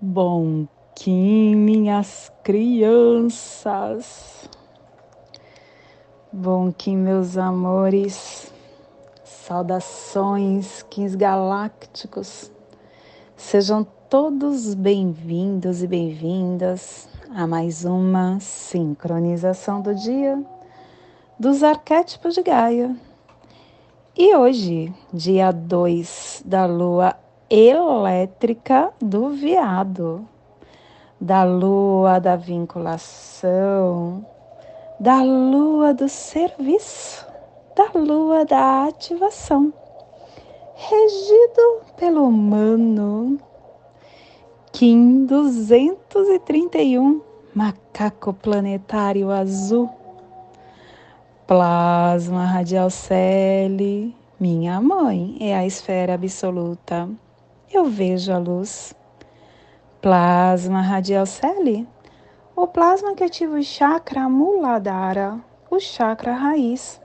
Bom Kim, minhas crianças. Bom Kim, meus amores. Saudações, Kins galácticos. Sejam todos bem-vindos e bem-vindas a mais uma sincronização do dia dos arquétipos de Gaia. E hoje, dia 2 da lua elétrica do veado, da lua da vinculação, da lua do serviço, da lua da ativação, regido pelo humano. Kim 231, macaco planetário azul, plasma radial Celi, minha mãe é a esfera absoluta eu vejo a luz. Plasma radial Celi, o plasma que ativa o chakra Muladhara, o chakra raiz,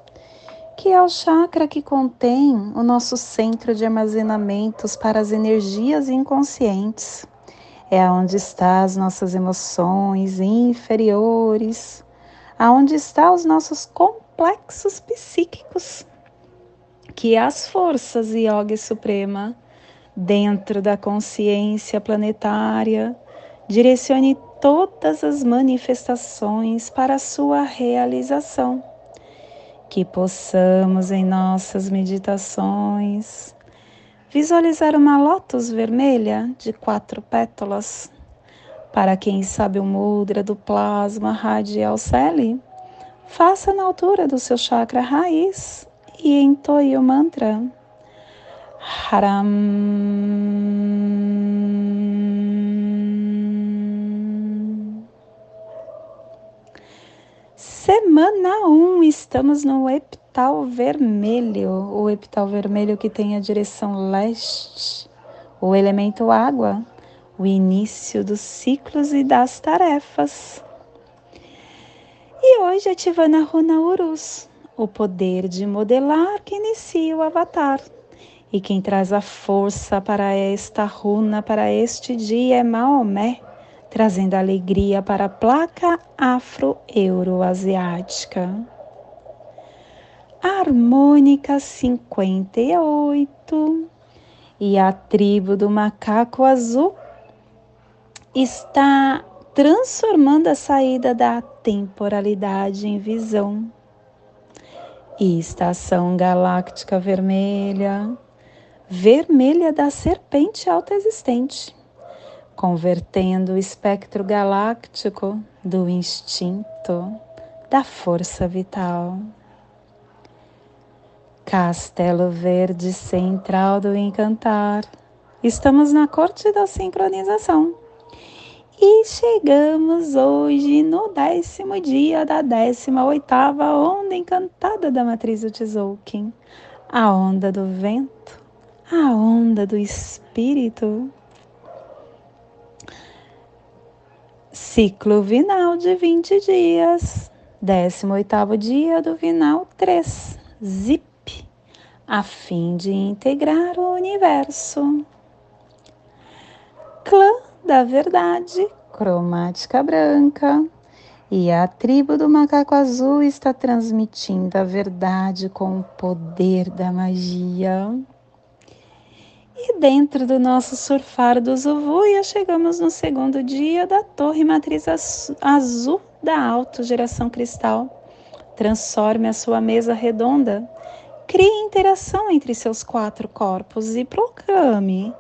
que é o chakra que contém o nosso centro de armazenamentos para as energias inconscientes. É onde estão as nossas emoções inferiores, aonde estão os nossos complexos psíquicos, que é as forças Yoga Suprema dentro da consciência planetária, direcione todas as manifestações para sua realização. Que possamos em nossas meditações visualizar uma lótus vermelha de quatro pétalas. Para quem sabe o mudra do plasma radial Celi, faça na altura do seu chakra raiz e entoie o mantra. Haram. Semana 1, um, estamos no epital vermelho, o epital vermelho que tem a direção leste, o elemento água, o início dos ciclos e das tarefas. E hoje ativando a runa Urus, o poder de modelar que inicia o avatar. E quem traz a força para esta runa, para este dia, é Maomé, trazendo alegria para a placa afro-euroasiática. Harmônica 58 e a tribo do macaco azul está transformando a saída da temporalidade em visão. E estação galáctica vermelha vermelha da serpente alta existente, convertendo o espectro galáctico do instinto, da força vital. Castelo Verde Central do Encantar. Estamos na corte da sincronização. E chegamos hoje no décimo dia da décima oitava onda encantada da matriz do Tzolk'in, a onda do vento a onda do espírito. Ciclo vinal de 20 dias, 18 dia do vinal 3, ZIP, a fim de integrar o universo. Clã da verdade, cromática branca. E a tribo do macaco azul está transmitindo a verdade com o poder da magia. E dentro do nosso surfar do Zuvuia, chegamos no segundo dia da torre matriz azul da autogeração cristal. Transforme a sua mesa redonda, crie interação entre seus quatro corpos e proclame: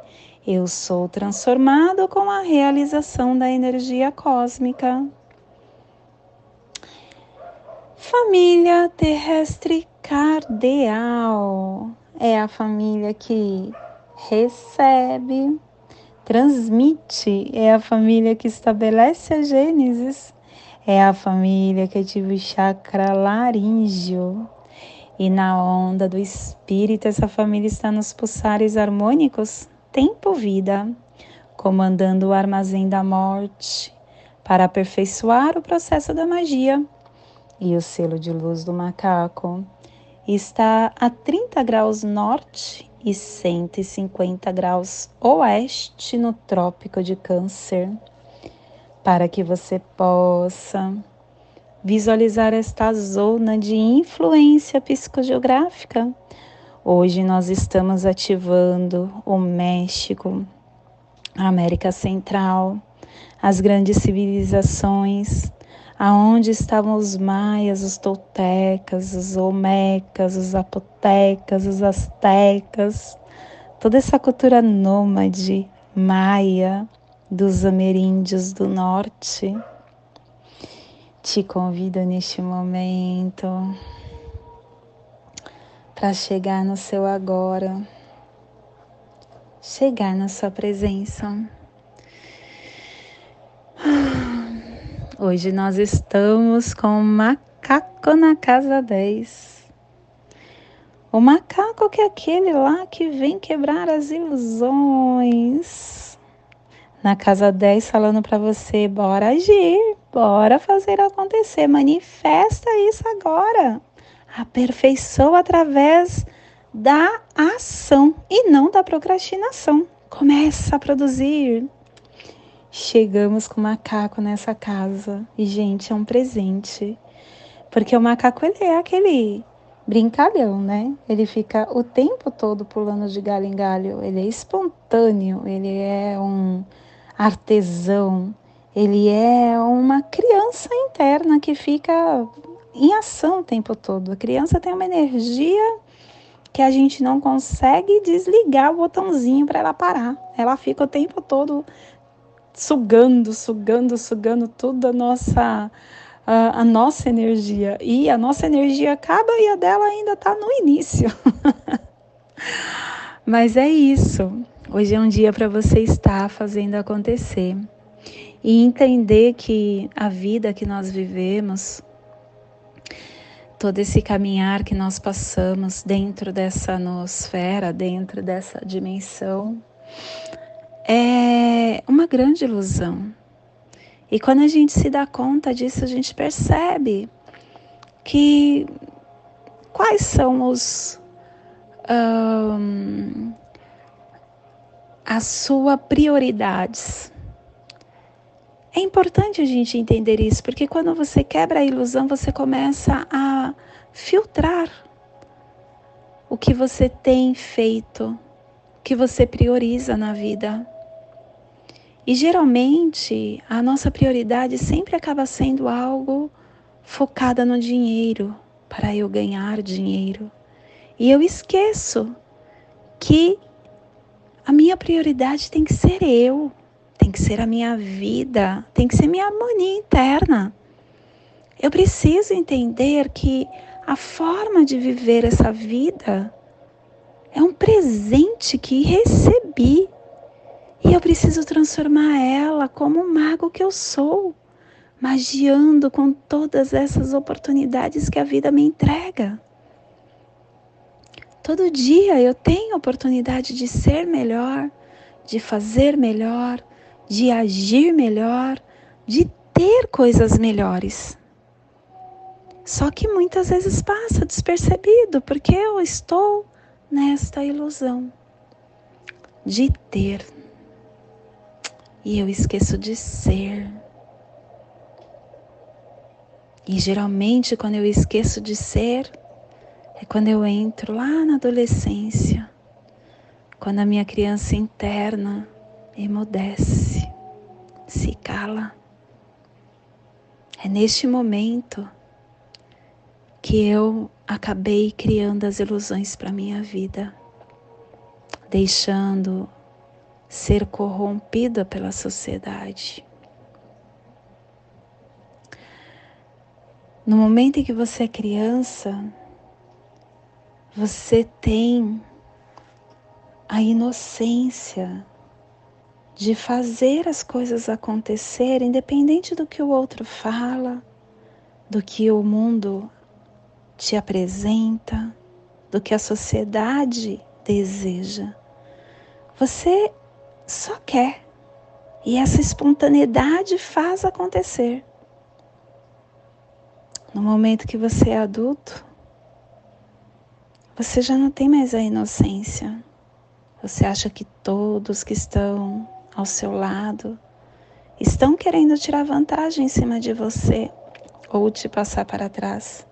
Eu sou transformado com a realização da energia cósmica. Família terrestre cardeal é a família que recebe, transmite, é a família que estabelece a Gênesis, é a família que ativa o chakra laríngeo. E na onda do espírito, essa família está nos pulsares harmônicos, tempo-vida, comandando o armazém da morte para aperfeiçoar o processo da magia. E o selo de luz do macaco está a 30 graus norte e 150 graus oeste no Trópico de Câncer, para que você possa visualizar esta zona de influência psicogeográfica. Hoje nós estamos ativando o México, a América Central, as grandes civilizações, aonde estavam os maias, os toltecas, os olmecas, os apotecas, os astecas, toda essa cultura nômade maia dos ameríndios do norte. Te convido neste momento para chegar no seu agora, chegar na sua presença. Hoje nós estamos com o macaco na casa 10. O macaco que é aquele lá que vem quebrar as ilusões. Na casa 10 falando para você, bora agir, bora fazer acontecer, manifesta isso agora. Aperfeiçoa através da ação e não da procrastinação. Começa a produzir, Chegamos com o macaco nessa casa e, gente, é um presente. Porque o macaco, ele é aquele brincalhão, né? Ele fica o tempo todo pulando de galho em galho. Ele é espontâneo, ele é um artesão, ele é uma criança interna que fica em ação o tempo todo. A criança tem uma energia que a gente não consegue desligar o botãozinho para ela parar. Ela fica o tempo todo sugando, sugando, sugando toda a nossa a, a, nossa energia e a nossa energia acaba e a dela ainda está no início. Mas é isso. Hoje é um dia para você estar fazendo acontecer e entender que a vida que nós vivemos, todo esse caminhar que nós passamos dentro dessa nosfera, dentro dessa dimensão, é uma grande ilusão. E quando a gente se dá conta disso, a gente percebe que quais são os um, as suas prioridades. É importante a gente entender isso, porque quando você quebra a ilusão, você começa a filtrar o que você tem feito, o que você prioriza na vida. E geralmente a nossa prioridade sempre acaba sendo algo focada no dinheiro, para eu ganhar dinheiro. E eu esqueço que a minha prioridade tem que ser eu, tem que ser a minha vida, tem que ser minha harmonia interna. Eu preciso entender que a forma de viver essa vida é um presente que recebi e eu preciso transformar ela como o mago que eu sou, magiando com todas essas oportunidades que a vida me entrega. Todo dia eu tenho oportunidade de ser melhor, de fazer melhor, de agir melhor, de ter coisas melhores. Só que muitas vezes passa despercebido, porque eu estou nesta ilusão de ter e eu esqueço de ser. E geralmente, quando eu esqueço de ser, é quando eu entro lá na adolescência, quando a minha criança interna emudece, se cala. É neste momento que eu acabei criando as ilusões para minha vida, deixando ser corrompida pela sociedade. No momento em que você é criança, você tem a inocência de fazer as coisas acontecer, independente do que o outro fala, do que o mundo te apresenta, do que a sociedade deseja. Você só quer. E essa espontaneidade faz acontecer. No momento que você é adulto, você já não tem mais a inocência. Você acha que todos que estão ao seu lado estão querendo tirar vantagem em cima de você ou te passar para trás.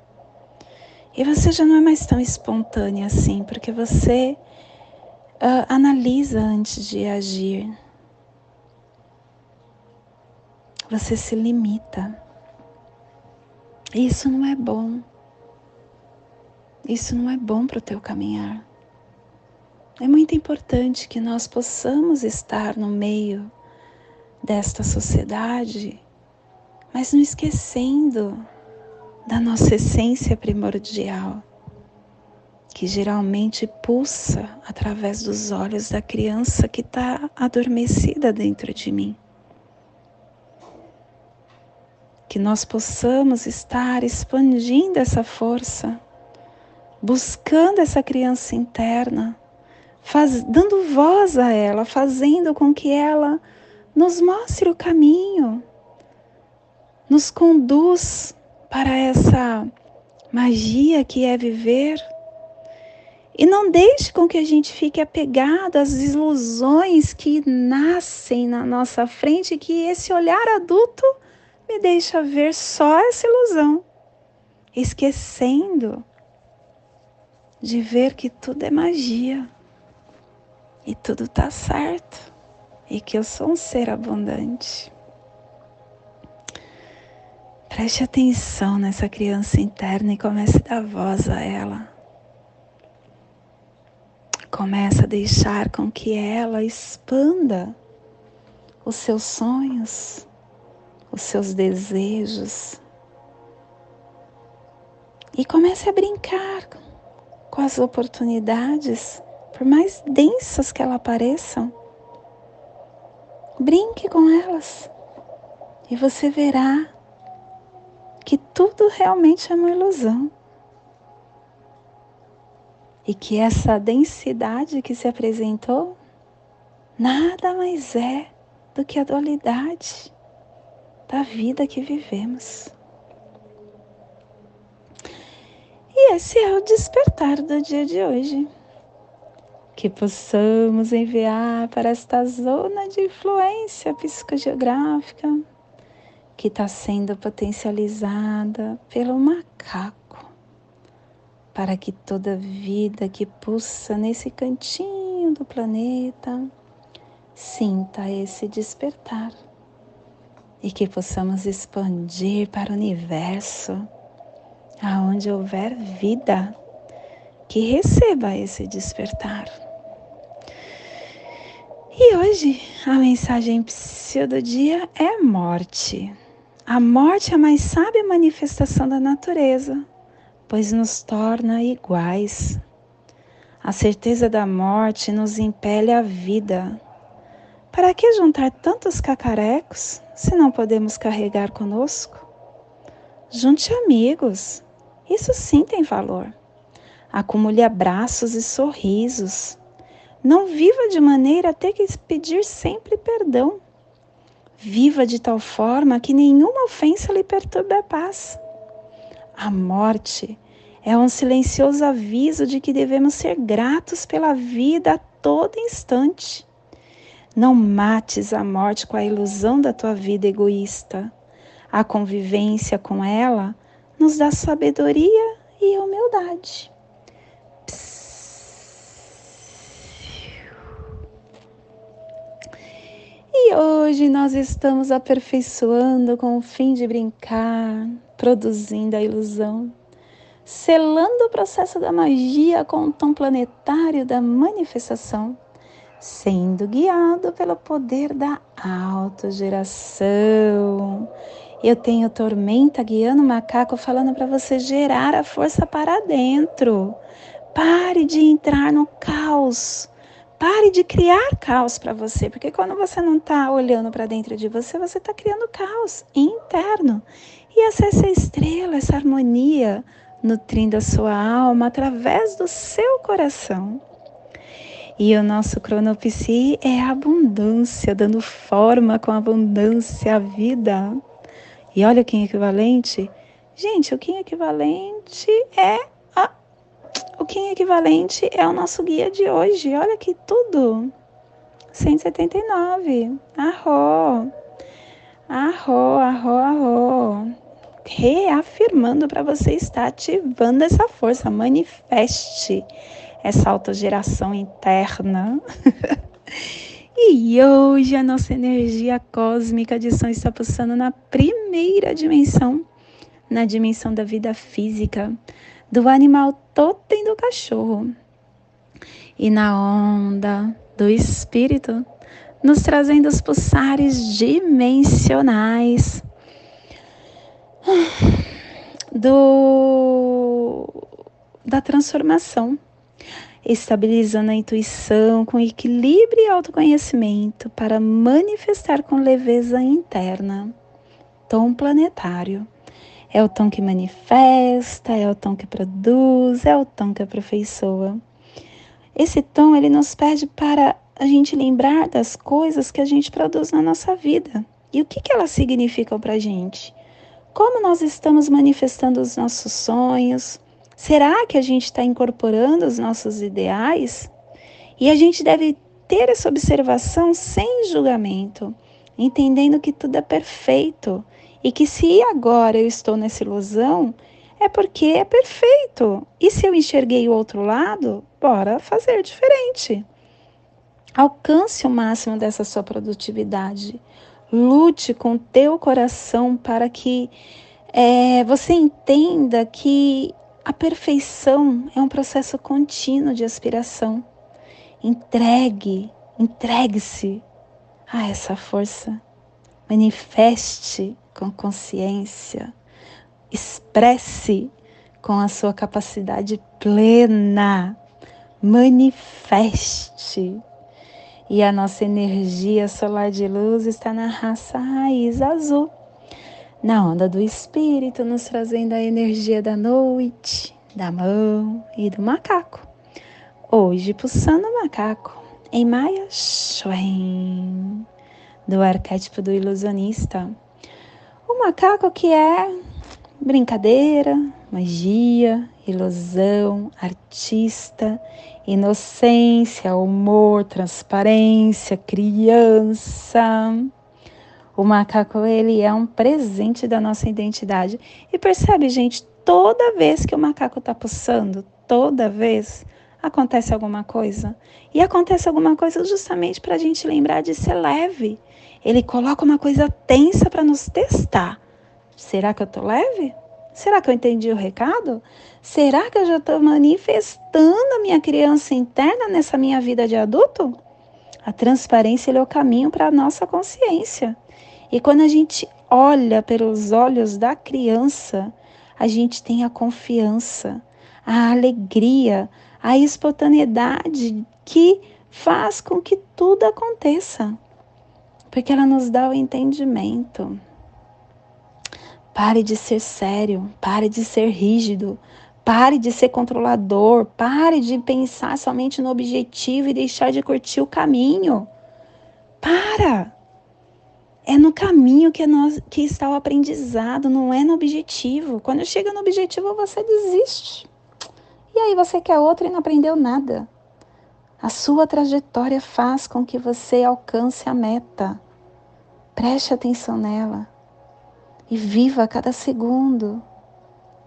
E você já não é mais tão espontânea assim, porque você uh, analisa antes de agir. Você se limita. Isso não é bom. Isso não é bom para o teu caminhar. É muito importante que nós possamos estar no meio desta sociedade, mas não esquecendo da nossa essência primordial, que geralmente pulsa através dos olhos da criança que está adormecida dentro de mim. Que nós possamos estar expandindo essa força, buscando essa criança interna, faz, dando voz a ela, fazendo com que ela nos mostre o caminho, nos conduz para essa magia que é viver. E não deixe com que a gente fique apegado às ilusões que nascem na nossa frente, que esse olhar adulto me deixa ver só essa ilusão, esquecendo de ver que tudo é magia e tudo está certo e que eu sou um ser abundante. Preste atenção nessa criança interna e comece a dar voz a ela. Comece a deixar com que ela expanda os seus sonhos, os seus desejos. E comece a brincar com as oportunidades, por mais densas que elas pareçam Brinque com elas e você verá que tudo realmente é uma ilusão. E que essa densidade que se apresentou nada mais é do que a dualidade da vida que vivemos. E esse é o despertar do dia de hoje que possamos enviar para esta zona de influência psicogeográfica que está sendo potencializada pelo macaco, para que toda vida que pulsa nesse cantinho do planeta sinta esse despertar e que possamos expandir para o universo, aonde houver vida, que receba esse despertar. E hoje a mensagem do dia é morte. A morte é a mais sábia manifestação da natureza, pois nos torna iguais. A certeza da morte nos impele à vida. Para que juntar tantos cacarecos se não podemos carregar conosco? Junte amigos, isso sim tem valor. Acumule abraços e sorrisos não viva de maneira a ter que pedir sempre perdão. Viva de tal forma que nenhuma ofensa lhe perturbe a paz. A morte é um silencioso aviso de que devemos ser gratos pela vida a todo instante. Não mates a morte com a ilusão da tua vida egoísta. A convivência com ela nos dá sabedoria e humildade. E hoje nós estamos aperfeiçoando com o fim de brincar, produzindo a ilusão, selando o processo da magia com o tom planetário da manifestação, sendo guiado pelo poder da autogeração. Eu tenho tormenta guiando o macaco falando para você gerar a força para dentro. Pare de entrar no caos Pare de criar caos para você, porque quando você não está olhando para dentro de você, você está criando caos interno. E essa, essa estrela, essa harmonia nutrindo a sua alma através do seu coração. E o nosso cronopsi é a abundância, dando forma com abundância à vida. E olha o Kim equivalente. Gente, o Kim equivalente é a, o Kim equivalente é o nosso guia de hoje. Olha que tudo. 179. Arro. Arro, arro, arro. Reafirmando para você estar ativando essa força. Manifeste essa autogeração interna. e hoje a nossa energia cósmica de som está pulsando na primeira dimensão, na dimensão da vida física, do animal totem do cachorro. E na onda do espírito, nos trazendo os pulsares dimensionais do da transformação estabilizando a intuição com equilíbrio e autoconhecimento para manifestar com leveza interna. Tom planetário. É o tom que manifesta, é o tom que produz, é o tom que aperfeiçoa. Esse tom ele nos pede para a gente lembrar das coisas que a gente produz na nossa vida. E o que, que elas significam para a gente? Como nós estamos manifestando os nossos sonhos, Será que a gente está incorporando os nossos ideais? E a gente deve ter essa observação sem julgamento, entendendo que tudo é perfeito e que se agora eu estou nessa ilusão, é porque é perfeito. E se eu enxerguei o outro lado, bora fazer diferente. Alcance o máximo dessa sua produtividade. Lute com teu coração para que é, você entenda que a perfeição é um processo contínuo de aspiração. Entregue, entregue-se a essa força. Manifeste com consciência. Expresse com a sua capacidade plena. Manifeste. E a nossa energia solar de luz está na raça raiz azul na onda do espírito, nos trazendo a energia da noite, da mão e do macaco. Hoje, pulsando o macaco em Maia Shuen, do arquétipo do ilusionista. O macaco que é brincadeira, magia, ilusão, artista, inocência, humor, transparência, criança o macaco ele é um presente da nossa identidade. E percebe, gente, toda vez que o macaco está pulsando, toda vez acontece alguma coisa. E acontece alguma coisa justamente para a gente lembrar de ser leve. Ele coloca uma coisa tensa para nos testar. Será que eu estou leve? Será que eu entendi o recado? Será que eu já estou manifestando a minha criança interna nessa minha vida de adulto? A transparência é o caminho para a nossa consciência. E quando a gente olha pelos olhos da criança, a gente tem a confiança, a alegria, a espontaneidade que faz com que tudo aconteça. Porque ela nos dá o entendimento. Pare de ser sério, pare de ser rígido, pare de ser controlador, pare de pensar somente no objetivo e deixar de curtir o caminho. Para! É no caminho que, é nós, que está o aprendizado, não é no objetivo. Quando chega no objetivo, você desiste. E aí você quer outro e não aprendeu nada. A sua trajetória faz com que você alcance a meta. Preste atenção nela e viva cada segundo,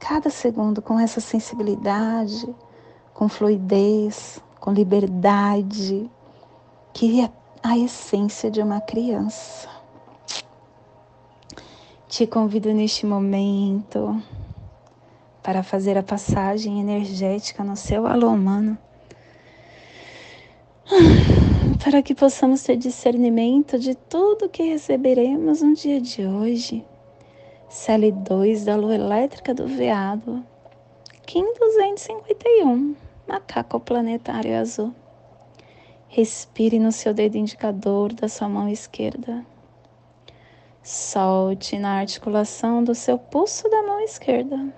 cada segundo com essa sensibilidade, com fluidez, com liberdade, que é a essência de uma criança. Te convido neste momento para fazer a passagem energética no seu alô humano, para que possamos ter discernimento de tudo que receberemos no dia de hoje. CL2 da lua elétrica do veado, Kim 251, macaco planetário azul. Respire no seu dedo indicador da sua mão esquerda. Solte na articulação do seu pulso da mão esquerda.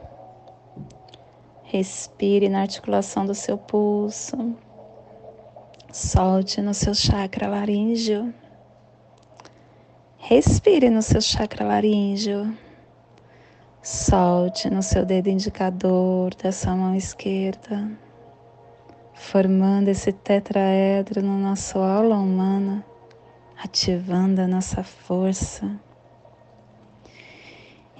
Respire na articulação do seu pulso. Solte no seu chakra laríngeo. Respire no seu chakra laríngeo. Solte no seu dedo indicador da sua mão esquerda. formando esse tetraedro no nosso aula humana, ativando a nossa força.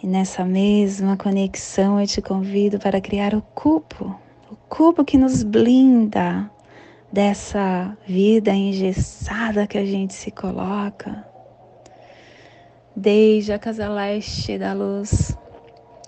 E nessa mesma conexão eu te convido para criar o cubo, o cubo que nos blinda dessa vida engessada que a gente se coloca. Desde a casa leste da luz,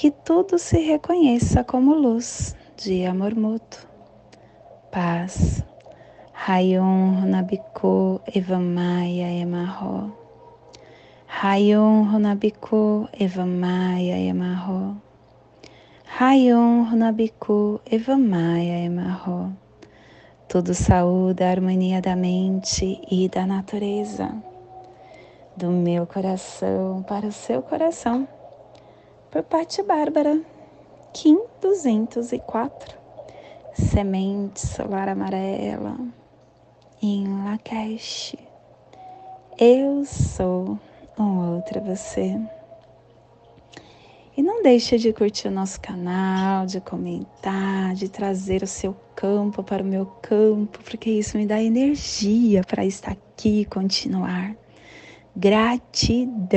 que tudo se reconheça como luz de amor mútuo, paz, Rayon Runabiko Evamaya Emarro. Rayon Runabiko Evamaya Emarro. Rayon Runabiko Evamaya Emarro. Tudo saúde a harmonia da mente e da natureza. Do meu coração para o seu coração. Por Pati Bárbara, Kim 204. Semente solar amarela em Lakesh. Eu sou um outro você. E não deixe de curtir o nosso canal, de comentar, de trazer o seu campo para o meu campo, porque isso me dá energia para estar aqui e continuar. Gratidão!